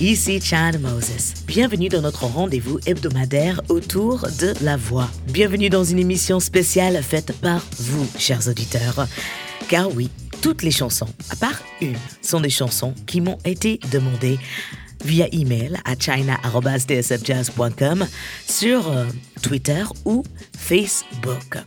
ici Chad Moses. Bienvenue dans notre rendez-vous hebdomadaire autour de la voix. Bienvenue dans une émission spéciale faite par vous, chers auditeurs. Car oui, toutes les chansons, à part une, sont des chansons qui m'ont été demandées via email à china.tsfjazz.com sur euh, Twitter ou Facebook.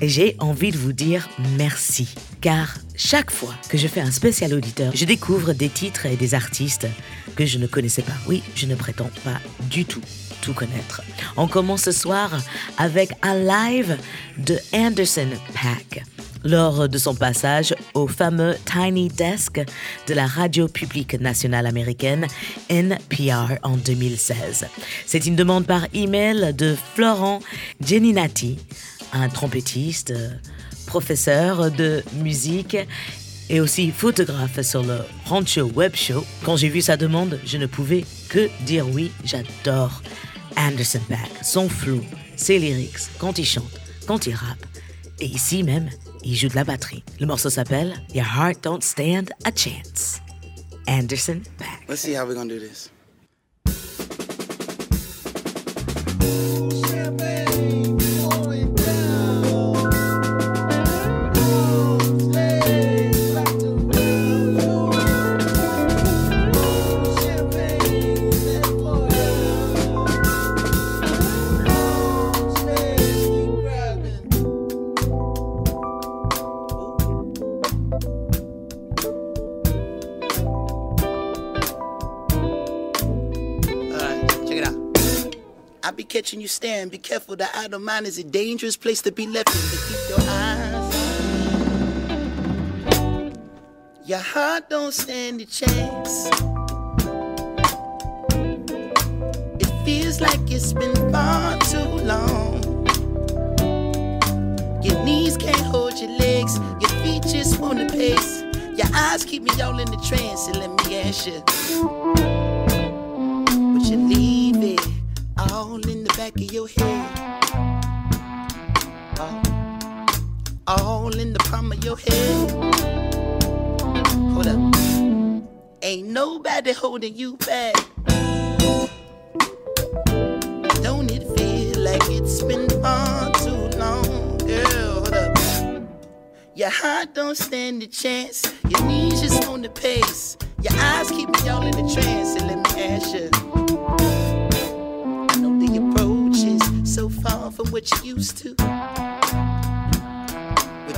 Et j'ai envie de vous dire merci, car chaque fois que je fais un spécial auditeur, je découvre des titres et des artistes que je ne connaissais pas. Oui, je ne prétends pas du tout tout connaître. On commence ce soir avec un live de Anderson Pack lors de son passage au fameux Tiny Desk de la radio publique nationale américaine NPR en 2016. C'est une demande par email de Florent Geninati, un trompettiste, professeur de musique et aussi photographe sur le Rancho Web Show. Quand j'ai vu sa demande, je ne pouvais que dire oui, j'adore Anderson Paak, son flow, ses lyrics, quand il chante, quand il rappe. Et ici même, il joue de la batterie. Le morceau s'appelle Your Heart Don't Stand a Chance. Anderson Paak. Let's see how we're gonna do this. Catching you stand. Be careful, the idle mind is a dangerous place to be left in. But keep your eyes. Your heart don't stand a chance. It feels like it's been far too long. Your knees can't hold your legs, your feet just wanna pace. Your eyes keep me all in the trance, and let me ask you. But you leave back of your head. All, all in the palm of your head. Hold up. Ain't nobody holding you back. Don't it feel like it's been far too long, girl? Hold up. Your heart don't stand a chance. Your knees just on the pace. Your eyes keep me all in the trance. And let me ask you. So far from what you used to. But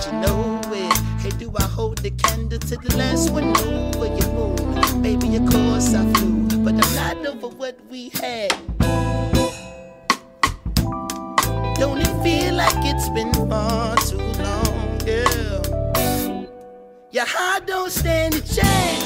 you know it. Hey, do I hold the candle to the last one over your moon? Baby, of course I flew. But I'm not over what we had. Don't it feel like it's been far too long, girl? Your heart don't stand a chance.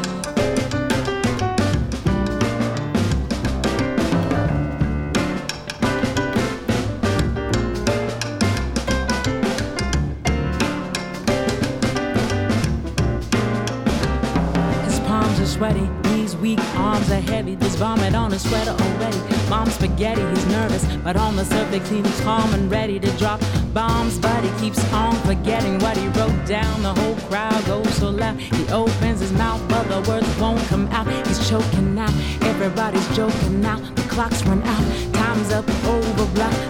On his sweater already. Mom's spaghetti, he's nervous, but on the surface he's calm and ready to drop bombs. But he keeps on forgetting what he wrote down. The whole crowd goes so loud. He opens his mouth, but the words won't come out. He's choking now. Everybody's joking now. The clock's run out. Time's up, over, blah.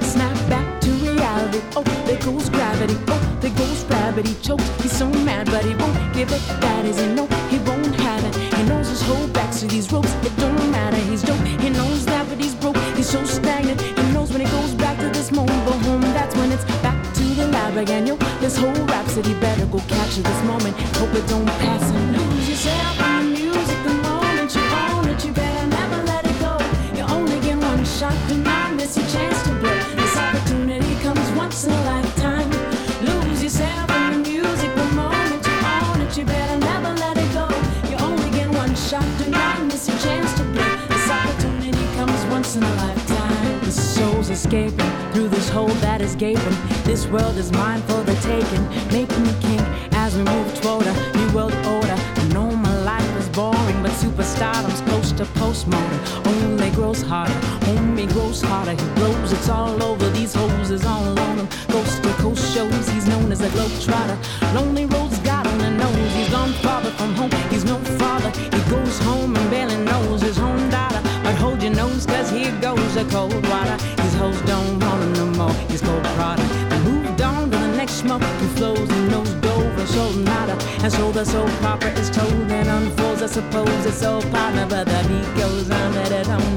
Reality. Oh, there goes gravity. Oh, there goes gravity. Choked. He's so mad, but he won't give it. That is, he know he won't have it. He knows his whole back to these ropes. It don't matter. He's dope. He knows that, but he's broke. He's so stagnant. He knows when he goes back to this mobile home. That's when it's back to the lab again. Yo, this whole rhapsody better go capture this moment. Hope it don't pass and lose yourself in the escaping through this hole that is gaping. This world is mine for the taking. making me king as we move toward a new world order. I know my life is boring, but superstardom's close to postmodern. Only grows harder, homie grows harder. He blows, it's all over. These hoes is all on him. Coast to coast shows, he's known as a globetrotter. Lonely roads, God only knows. He's gone farther from home, he's no father. He goes home and barely knows his home daughter. But hold your nose, cause here goes the cold water. Hoes don't want him no more, he's cold product. And moved on to the next smoke who flows and knows dove and soul nada. And so the soul opera is told and unfolds. I suppose it's soul partner, but the beat goes on. Da da dum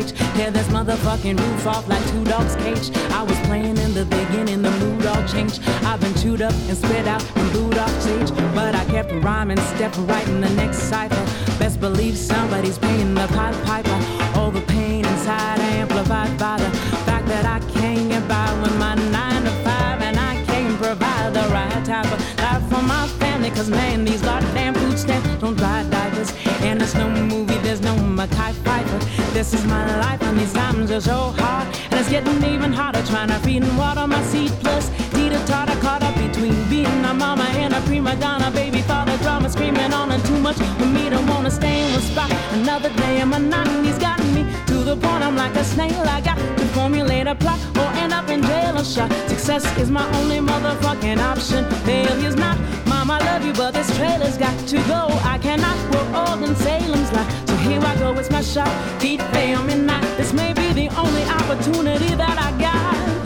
rage. Tear this motherfucking roof off like two dogs' cage. I was playing in the beginning, the mood all changed. I've been chewed up and spit out and booed off stage. But I kept rhyming, step right in the next cipher. Best believe somebody's paying the Pied Piper. All the pain inside amplified by the fact that I can't get by with my nine to five. And I can't provide the right type of life for my family. Cause man, these This is my life, and these times are so hard. And it's getting even harder trying to feed and water my seed. Plus, teeter totter caught up between being a mama and a prima donna. Baby father drama screaming on and too much for me to wanna stay in one spot. Another day, and monotony's gotten me to the point I'm like a snail. I got to formulate a plot or end up in jail or shot. Success is my only motherfucking option. Failure's not. Mom, I love you, but this trailer's got to go. I cannot grow old in Salem's lot. Here I go, it's my shot. Feet fail me not. This may be the only opportunity that I got.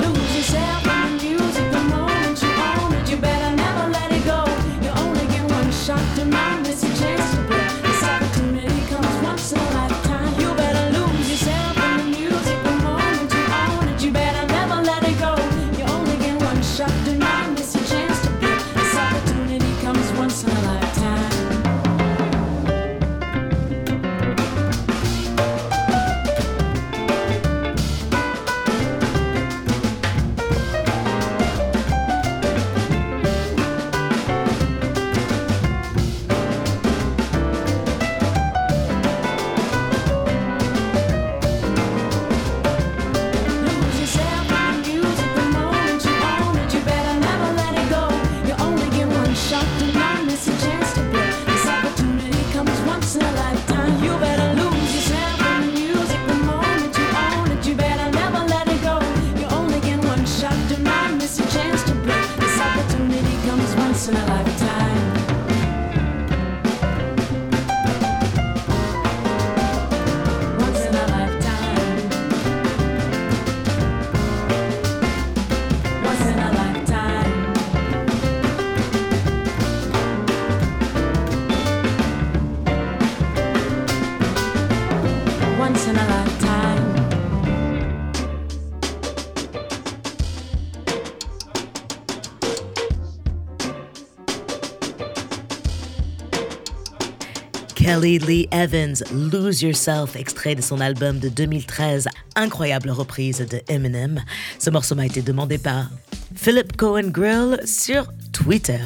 Kelly Lee Evans, Lose Yourself, extrait de son album de 2013, incroyable reprise de Eminem. Ce morceau m'a été demandé par Philip Cohen Grill sur Twitter.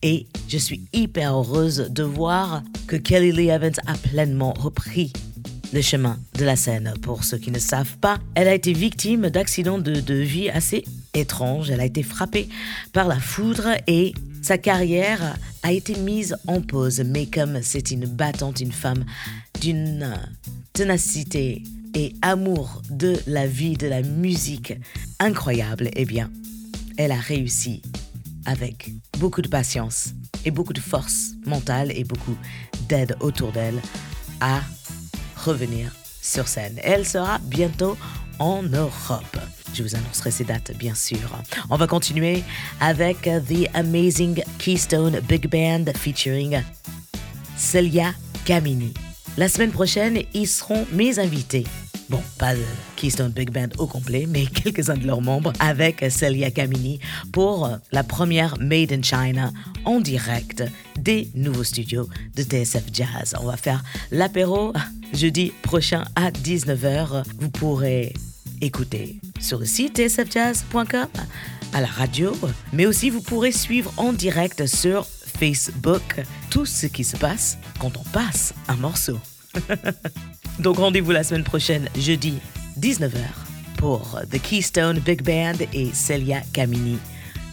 Et je suis hyper heureuse de voir que Kelly Lee Evans a pleinement repris le chemin de la scène. Pour ceux qui ne savent pas, elle a été victime d'accidents de, de vie assez étranges. Elle a été frappée par la foudre et sa carrière a été mise en pause, mais comme c'est une battante, une femme d'une ténacité et amour de la vie, de la musique incroyable, eh bien, elle a réussi avec beaucoup de patience et beaucoup de force mentale et beaucoup d'aide autour d'elle à revenir sur scène. Elle sera bientôt en Europe. Je vous annoncerai ces dates, bien sûr. On va continuer avec The Amazing Keystone Big Band featuring Celia Camini. La semaine prochaine, ils seront mes invités. Bon, pas le Keystone Big Band au complet, mais quelques-uns de leurs membres avec Celia Camini pour la première Made in China en direct des nouveaux studios de TSF Jazz. On va faire l'apéro jeudi prochain à 19h. Vous pourrez écouter sur le site tsfjazz.com, à la radio, mais aussi vous pourrez suivre en direct sur Facebook tout ce qui se passe quand on passe un morceau. Donc rendez-vous la semaine prochaine, jeudi 19h, pour The Keystone Big Band et Celia Camini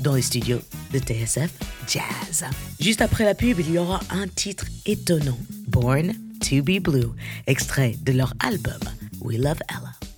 dans les studios de TSF Jazz. Juste après la pub, il y aura un titre étonnant, Born to be Blue, extrait de leur album We Love Ella.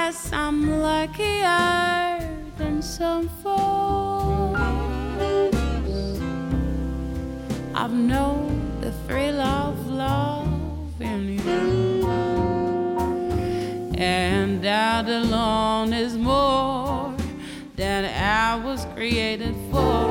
Guess I'm luckier than some folks. I've known the thrill of love in you, and that alone is more than I was created for.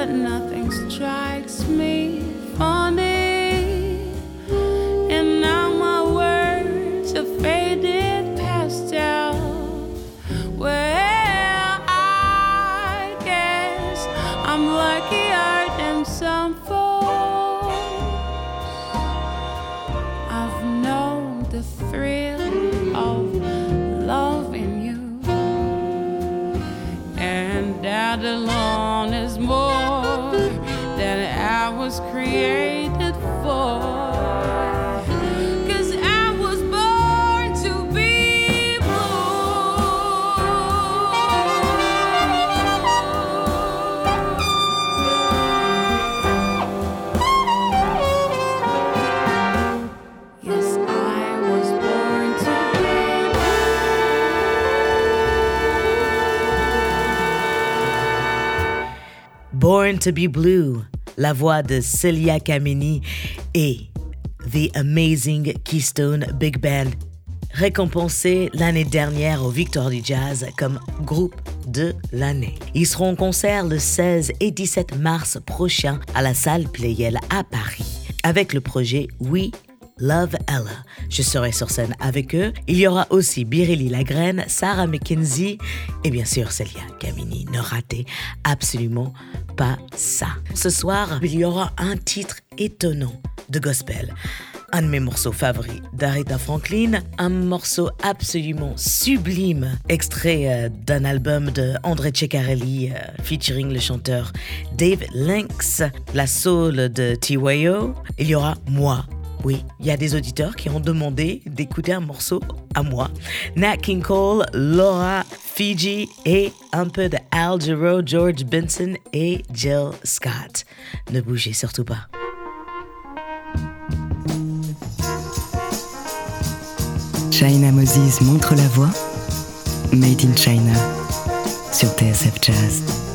but nothing strikes me funny. To be Blue, la voix de Celia Kameni et The Amazing Keystone Big Band, récompensé l'année dernière au Victor du Jazz comme groupe de l'année. Ils seront en concert le 16 et 17 mars prochain à la salle Playel à Paris avec le projet We Love Ella. Je serai sur scène avec eux. Il y aura aussi Birelli Lagraine, Sarah McKenzie et bien sûr Celia Camini. Ne ratez absolument pas ça. Ce soir, il y aura un titre étonnant de gospel. Un de mes morceaux favoris d'Aretha Franklin, un morceau absolument sublime, extrait euh, d'un album de André Ceccarelli, euh, featuring le chanteur Dave Lynx, la soul de T.Y.O. Il y aura Moi oui, il y a des auditeurs qui ont demandé d'écouter un morceau à moi. Nat King Cole, Laura, Fiji et un peu de Al Jarreau, George Benson et Jill Scott. Ne bougez surtout pas. China Moses montre la voix. Made in China sur TSF Jazz.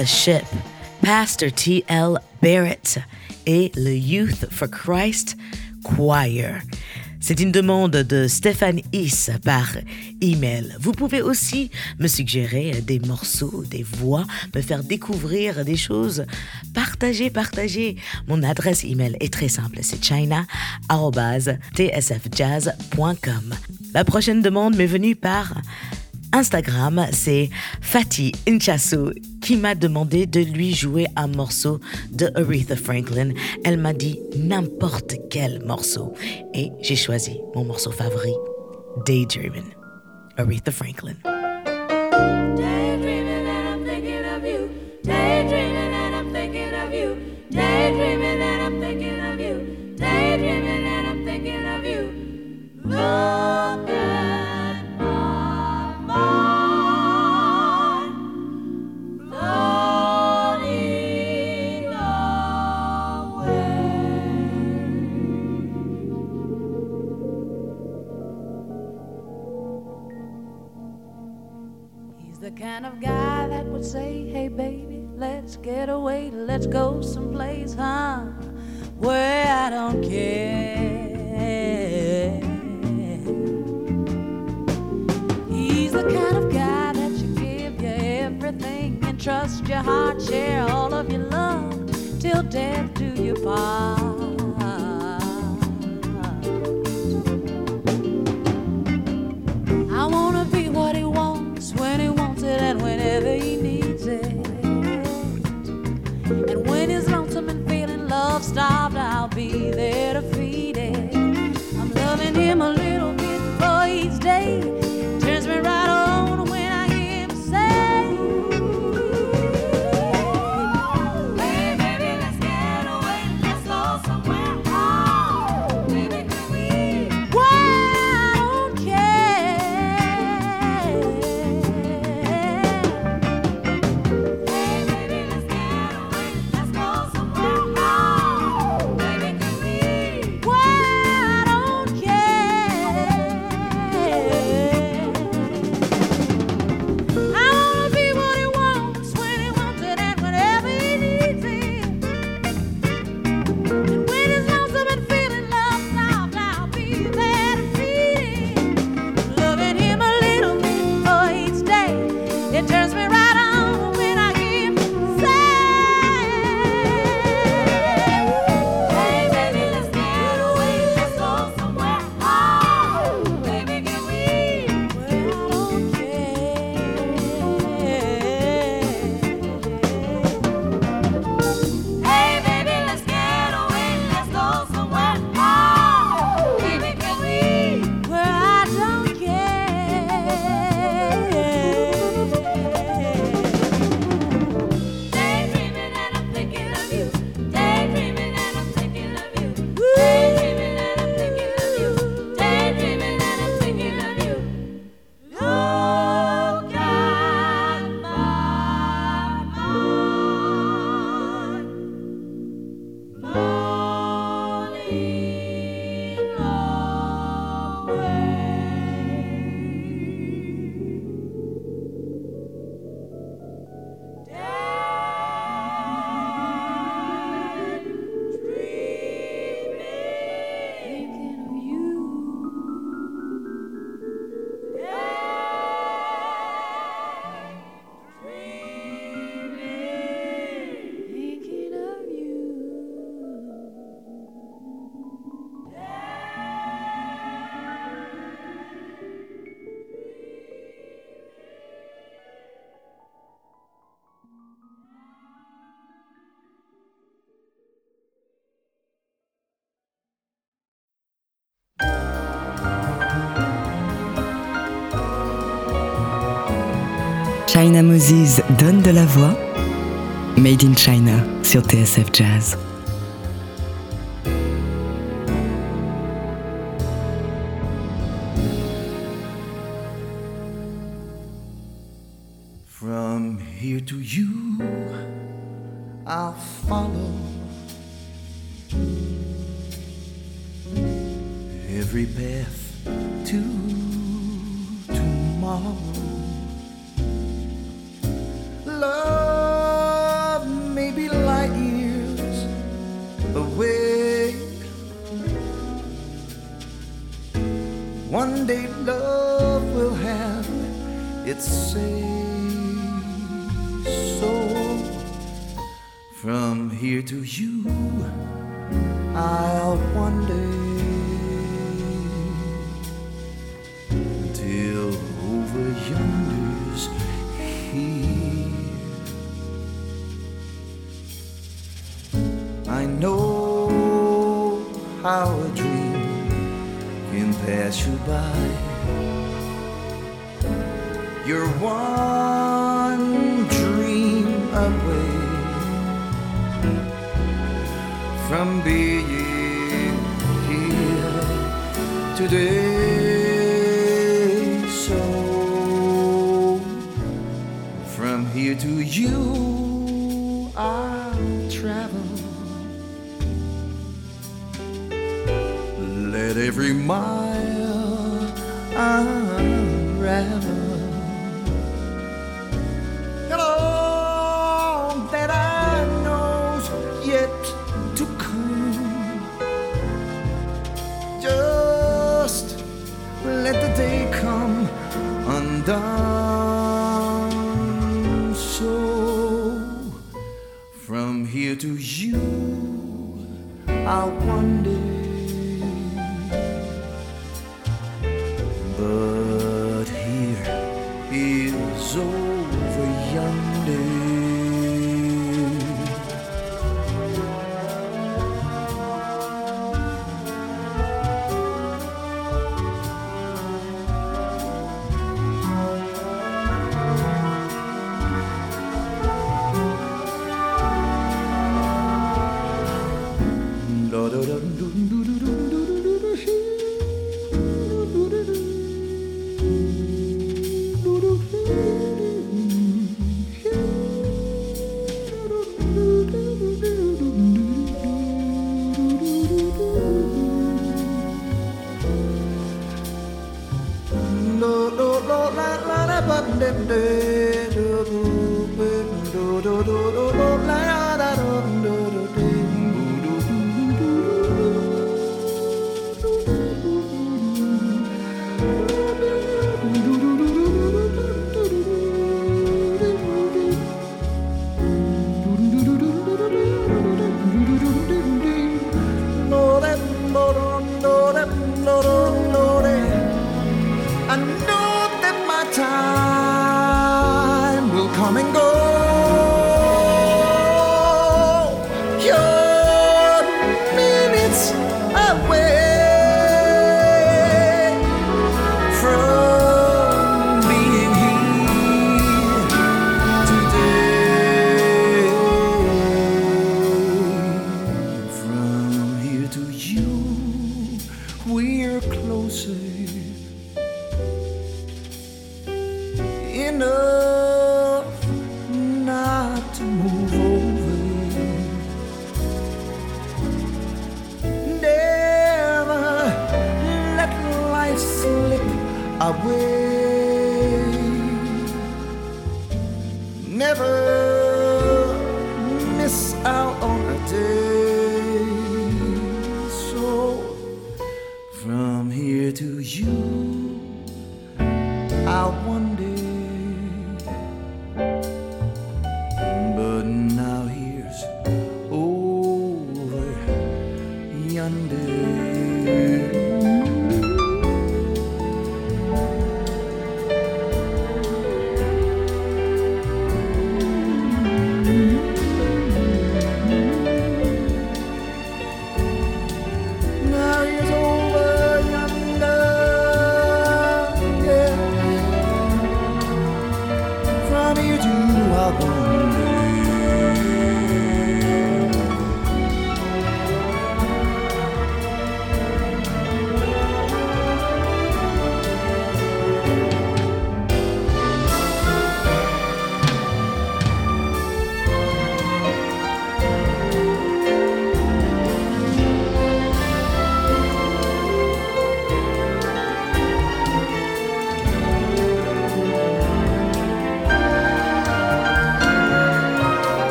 Fellowship, Pastor T.L. Barrett et le Youth for Christ Choir. C'est une demande de Stéphane Is par email. Vous pouvez aussi me suggérer des morceaux, des voix, me faire découvrir des choses. Partagez, partagez. Mon adresse email est très simple, c'est china@tsfjazz.com. La prochaine demande m'est venue par Instagram, c'est Fatih Inchasso qui m'a demandé de lui jouer un morceau de Aretha Franklin. Elle m'a dit n'importe quel morceau. Et j'ai choisi mon morceau favori, Daydreamin', Aretha Franklin. China Moses donne de la voix. Made in China sur TSF Jazz. My.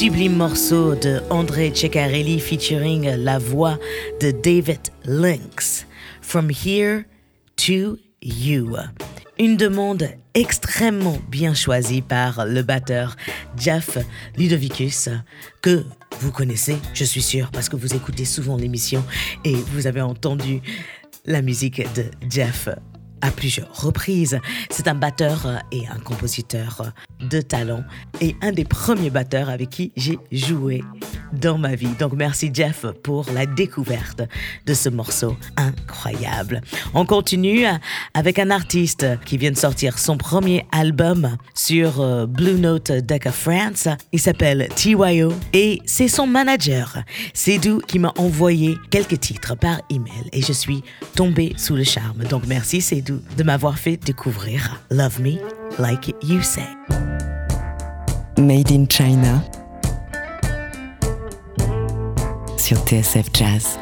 Sublime morceau de André Ceccarelli featuring la voix de David Lynx. From Here to You. Une demande extrêmement bien choisie par le batteur Jeff Ludovicus, que vous connaissez, je suis sûr, parce que vous écoutez souvent l'émission et vous avez entendu la musique de Jeff à plusieurs reprises. C'est un batteur et un compositeur de talent et un des premiers batteurs avec qui j'ai joué dans ma vie. Donc merci Jeff pour la découverte de ce morceau incroyable. On continue avec un artiste qui vient de sortir son premier album sur euh, Blue Note Decca France. Il s'appelle TYO et c'est son manager, Cédou, qui m'a envoyé quelques titres par email et je suis tombée sous le charme. Donc merci De m'avoir fait découvrir Love Me Like You Say. Made in China sur TSF Jazz.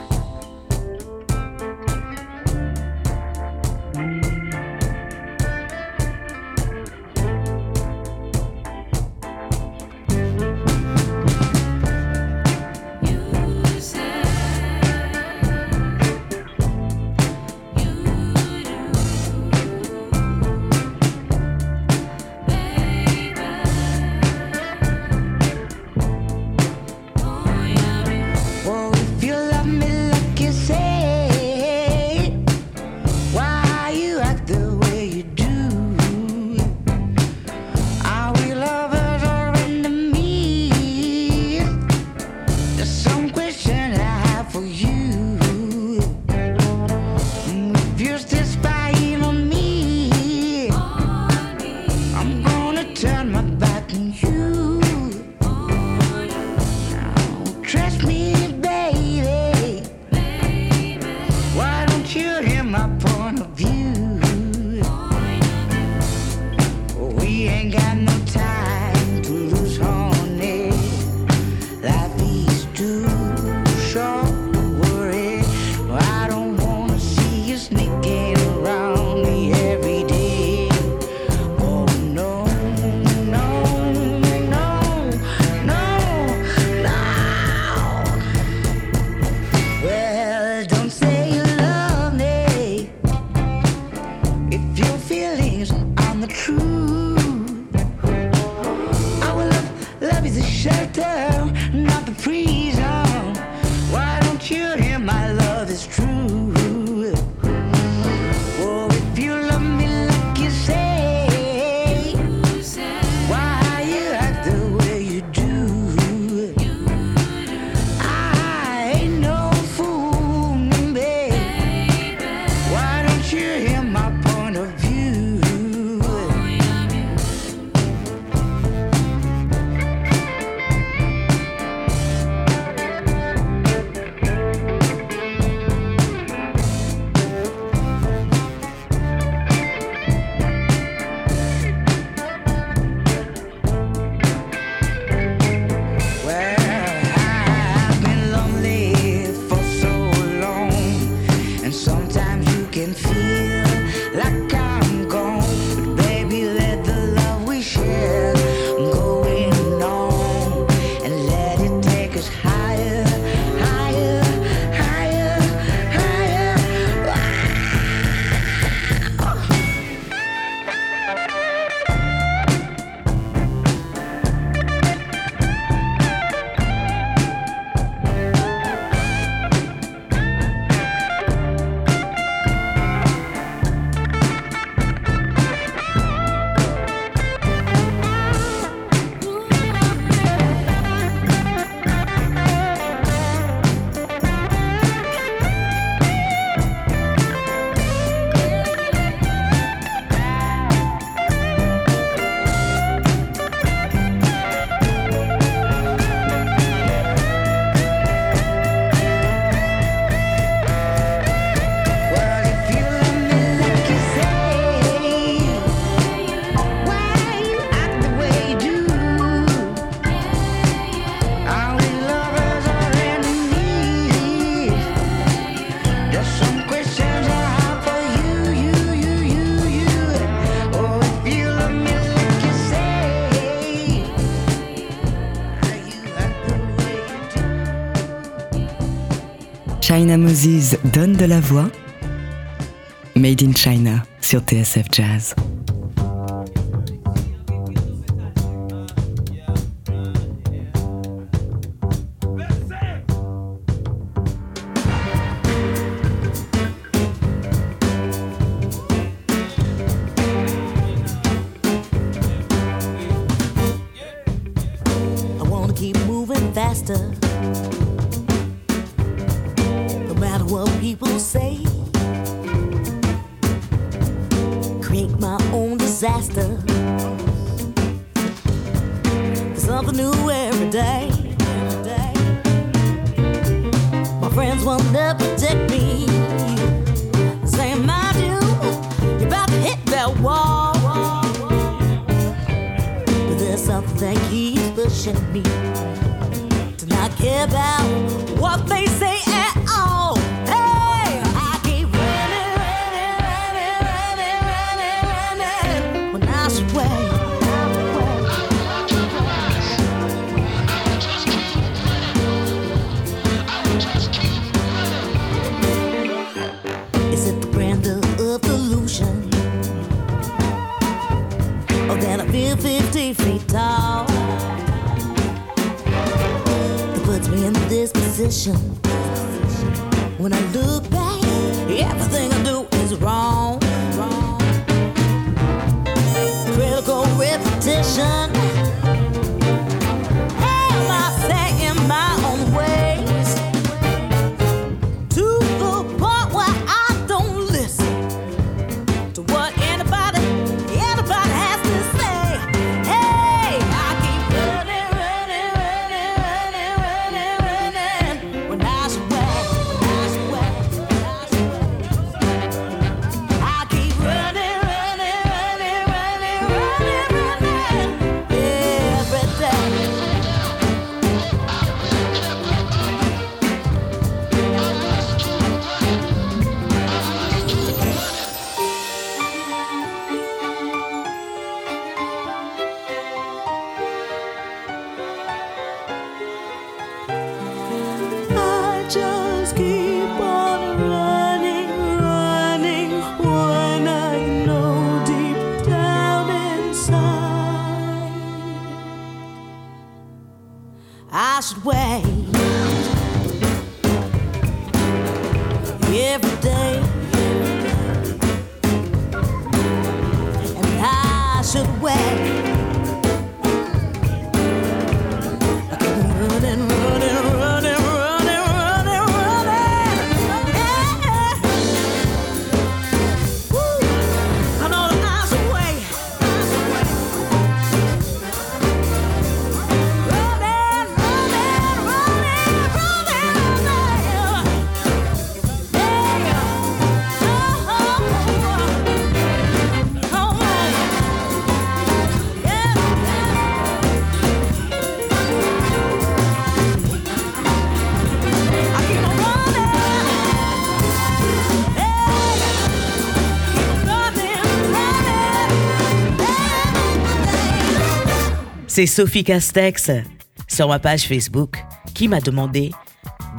China Moses donne de la voix. Made in China sur TSF Jazz. C'est Sophie Castex. Sur ma page Facebook qui m'a demandé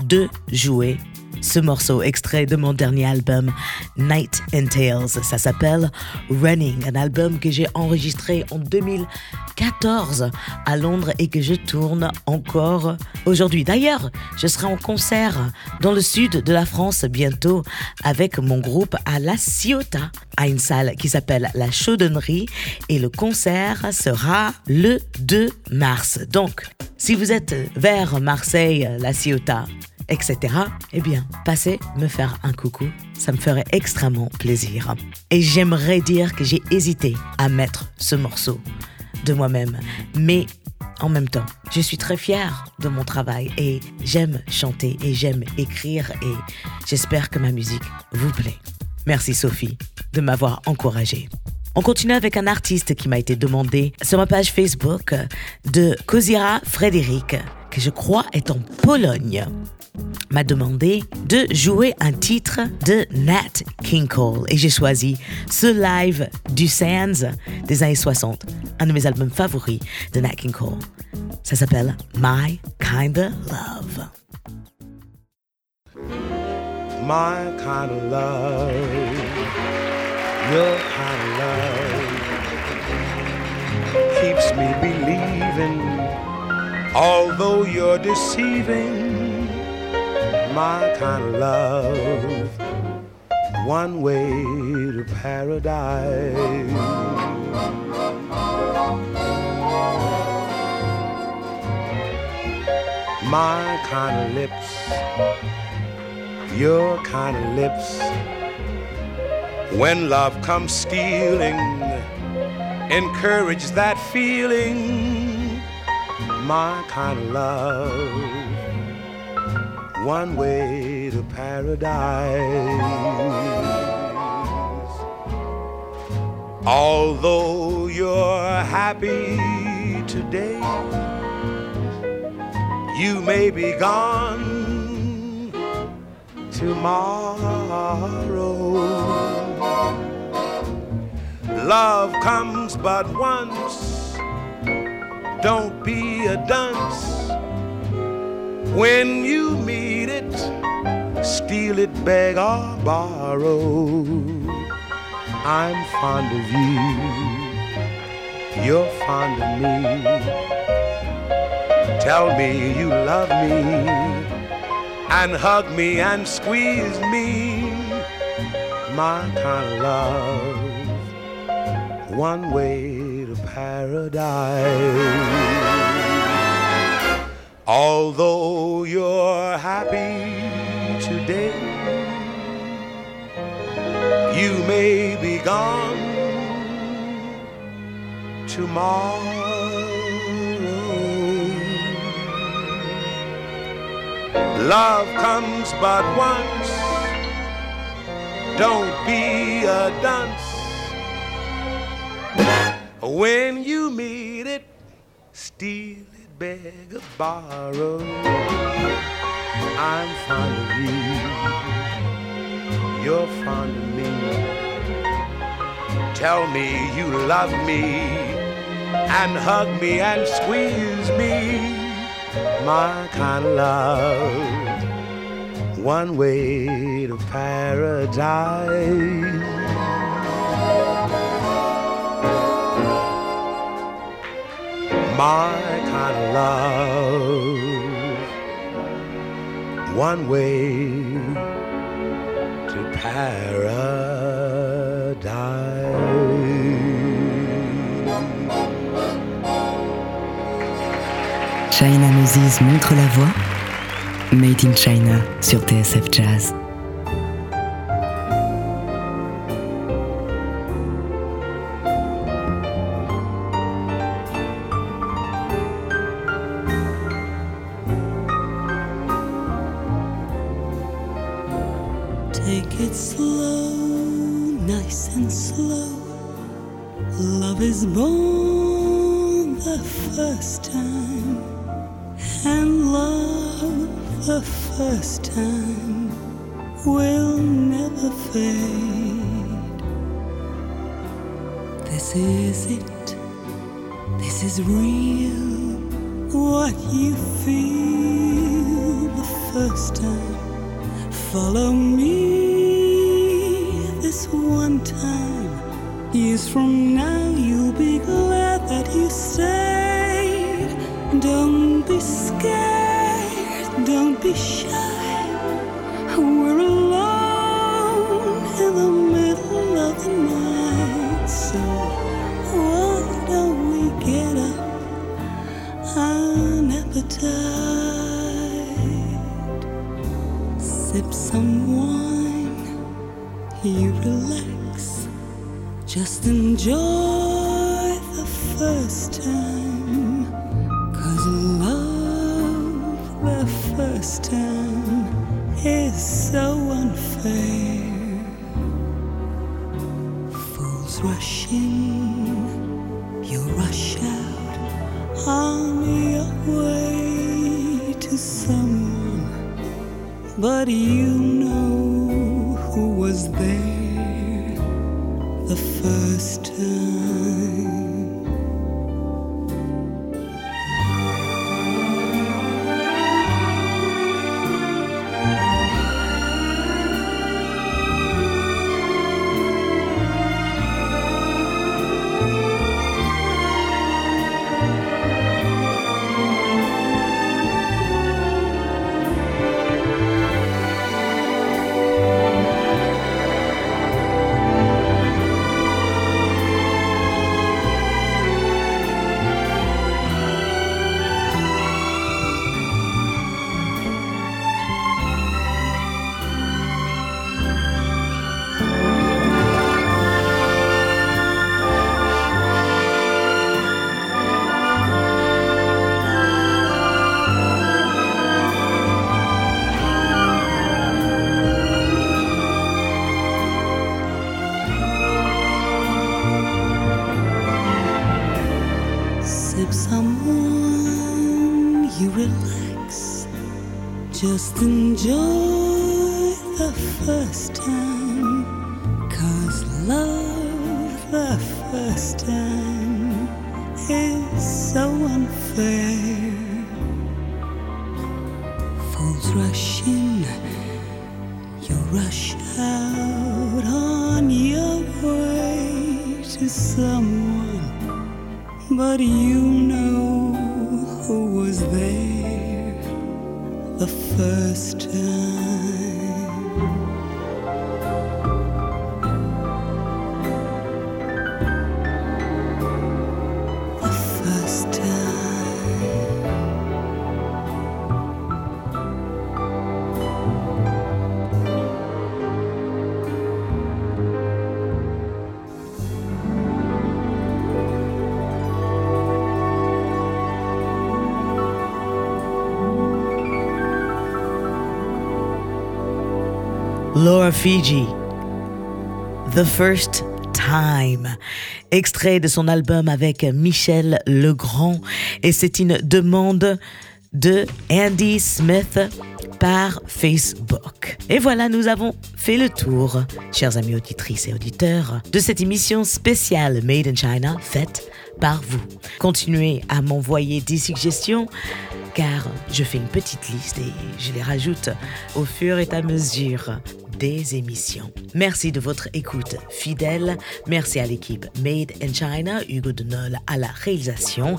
de jouer ce morceau extrait de mon dernier album Night and Tales. Ça s'appelle Running, un album que j'ai enregistré en 2014 à Londres et que je tourne encore aujourd'hui. D'ailleurs, je serai en concert dans le sud de la France bientôt avec mon groupe à La Ciotat, à une salle qui s'appelle La Chaudonnerie et le concert sera le 2 mars. Donc, si vous êtes vers Marseille, La Ciotat, etc., eh bien, passez me faire un coucou. Ça me ferait extrêmement plaisir. Et j'aimerais dire que j'ai hésité à mettre ce morceau de moi-même. Mais en même temps, je suis très fière de mon travail et j'aime chanter et j'aime écrire et j'espère que ma musique vous plaît. Merci Sophie de m'avoir encouragée. On continue avec un artiste qui m'a été demandé sur ma page Facebook de Kozira Frédéric, que je crois est en Pologne m'a demandé de jouer un titre de Nat King Cole et j'ai choisi ce live du Sands des années 60, un de mes albums favoris de Nat King Cole. Ça s'appelle My Kinda Love. my kind of love, your kind of love keeps me believing, although you're deceiving, my kind of love, one way to paradise. my kind of lips, your kind of lips. When love comes stealing, encourage that feeling, my kind of love. One way to paradise. Although you're happy today you may be gone tomorrow. Love comes but once, don't be a dunce. When you meet it, steal it, beg or borrow. I'm fond of you, you're fond of me. Tell me you love me and hug me and squeeze me, my kind of love. One way to paradise. Although you're happy today, you may be gone tomorrow. Love comes but once. Don't be a dunce. When you meet it, steal it, beg or borrow. I'm fond of you. You're fond of me. Tell me you love me and hug me and squeeze me my kind of love, one way to paradise. My of love, one way to paradise. China Moses montre la voix. Made in China sur TSF Jazz. Follow me this one time. Years from now, you'll be glad that you stayed. Don't be scared, don't be shy. We're alone in the middle of the night. So why don't we get up an appetite? You relax. Just enjoy Fiji, The First Time, extrait de son album avec Michel Legrand, et c'est une demande de Andy Smith par Facebook. Et voilà, nous avons fait le tour, chers amis auditrices et auditeurs, de cette émission spéciale Made in China faite par vous. Continuez à m'envoyer des suggestions car je fais une petite liste et je les rajoute au fur et à mesure des émissions. Merci de votre écoute fidèle. Merci à l'équipe Made in China, Hugo Denol à la réalisation.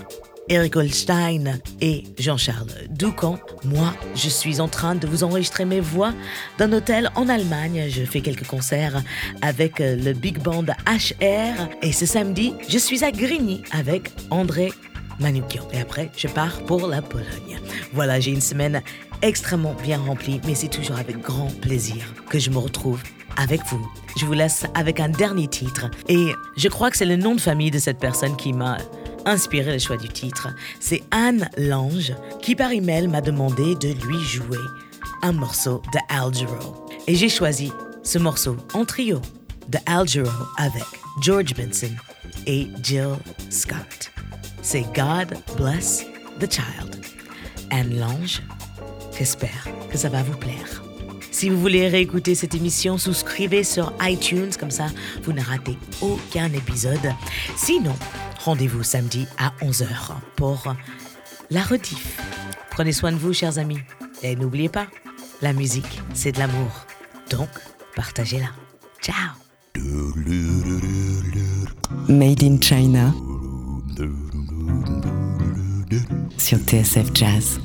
Eric Holstein et Jean-Charles Doucan. Moi, je suis en train de vous enregistrer mes voix d'un hôtel en Allemagne. Je fais quelques concerts avec le big band HR. Et ce samedi, je suis à Grigny avec André Manoukian. Et après, je pars pour la Pologne. Voilà, j'ai une semaine extrêmement bien remplie, mais c'est toujours avec grand plaisir que je me retrouve avec vous. Je vous laisse avec un dernier titre. Et je crois que c'est le nom de famille de cette personne qui m'a inspiré le choix du titre. C'est Anne Lange qui par email m'a demandé de lui jouer un morceau de Al. Et j'ai choisi ce morceau en trio de Al avec George Benson et Jill Scott. C'est God Bless the Child. Anne Lange, j'espère que ça va vous plaire. Si vous voulez réécouter cette émission, souscrivez sur iTunes, comme ça vous ne ratez aucun épisode. Sinon, rendez-vous samedi à 11h pour la rediff. Prenez soin de vous, chers amis. Et n'oubliez pas, la musique, c'est de l'amour. Donc, partagez-la. Ciao Made in China sur TSF Jazz.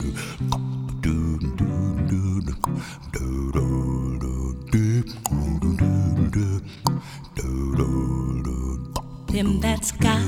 Them that's got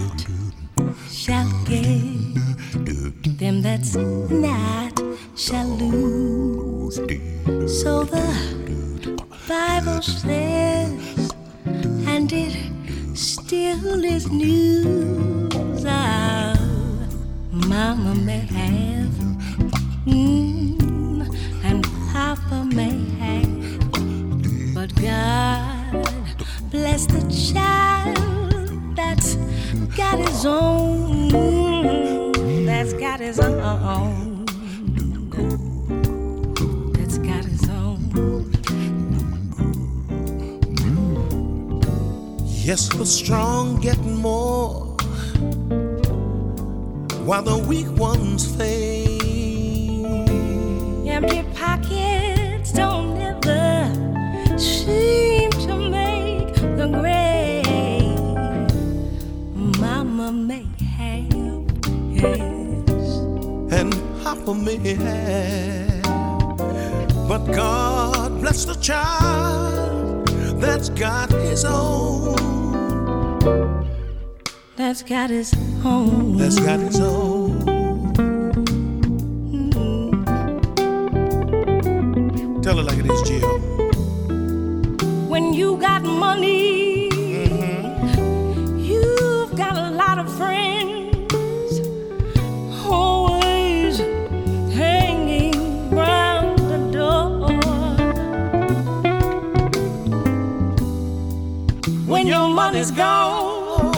money's gone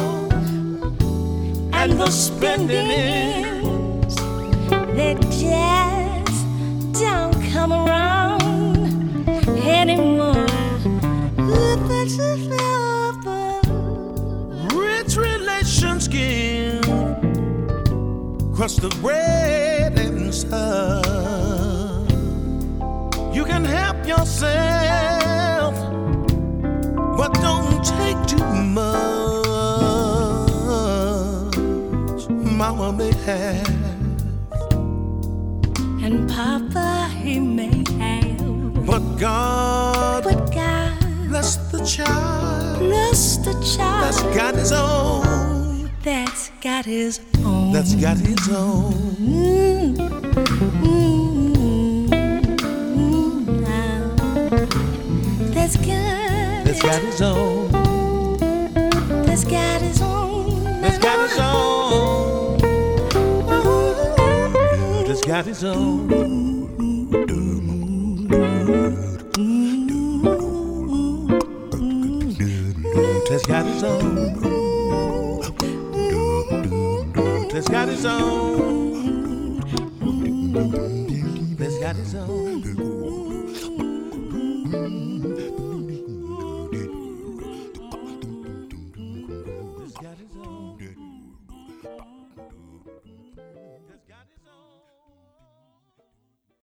and the spending ends, they just don't come around anymore. Rich relations give crust of bread and stuff. You can help yourself, don't take too much. Mama may have, And Papa, he may have, but God but God bless the child bless the child that's got his own. that's got his own. That's got his own. Mm, That's got his own. That's got his own. That's got his own. That's got his own. That's got his own. That's got his own. That's got his own.